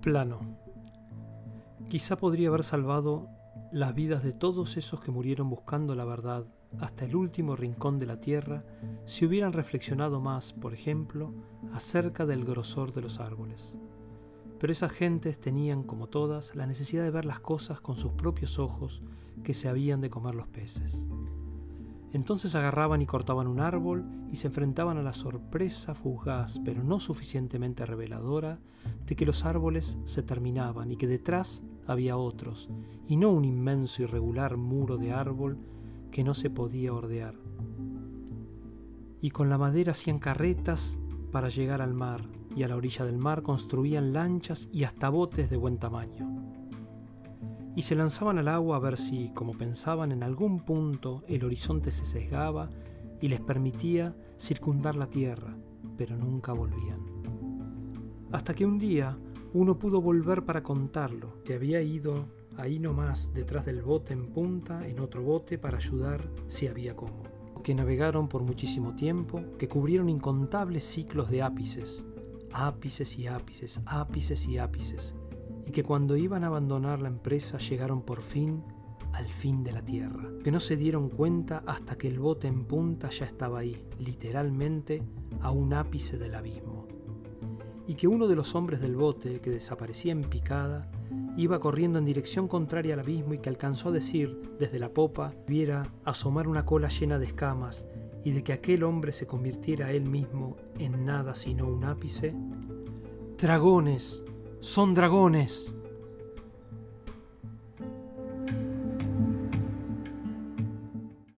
Plano. Quizá podría haber salvado las vidas de todos esos que murieron buscando la verdad hasta el último rincón de la tierra si hubieran reflexionado más, por ejemplo, acerca del grosor de los árboles. Pero esas gentes tenían, como todas, la necesidad de ver las cosas con sus propios ojos que se habían de comer los peces. Entonces agarraban y cortaban un árbol y se enfrentaban a la sorpresa fugaz, pero no suficientemente reveladora, de que los árboles se terminaban y que detrás había otros, y no un inmenso irregular muro de árbol que no se podía ordear. Y con la madera hacían carretas para llegar al mar, y a la orilla del mar construían lanchas y hasta botes de buen tamaño. Y se lanzaban al agua a ver si, como pensaban, en algún punto el horizonte se sesgaba y les permitía circundar la tierra, pero nunca volvían. Hasta que un día uno pudo volver para contarlo, que había ido ahí nomás detrás del bote en punta en otro bote para ayudar si había como. Que navegaron por muchísimo tiempo, que cubrieron incontables ciclos de ápices, ápices y ápices, ápices y ápices, y que cuando iban a abandonar la empresa llegaron por fin al fin de la tierra, que no se dieron cuenta hasta que el bote en punta ya estaba ahí, literalmente a un ápice del abismo, y que uno de los hombres del bote, que desaparecía en picada, iba corriendo en dirección contraria al abismo y que alcanzó a decir desde la popa viera asomar una cola llena de escamas y de que aquel hombre se convirtiera él mismo en nada sino un ápice? Dragones, son dragones.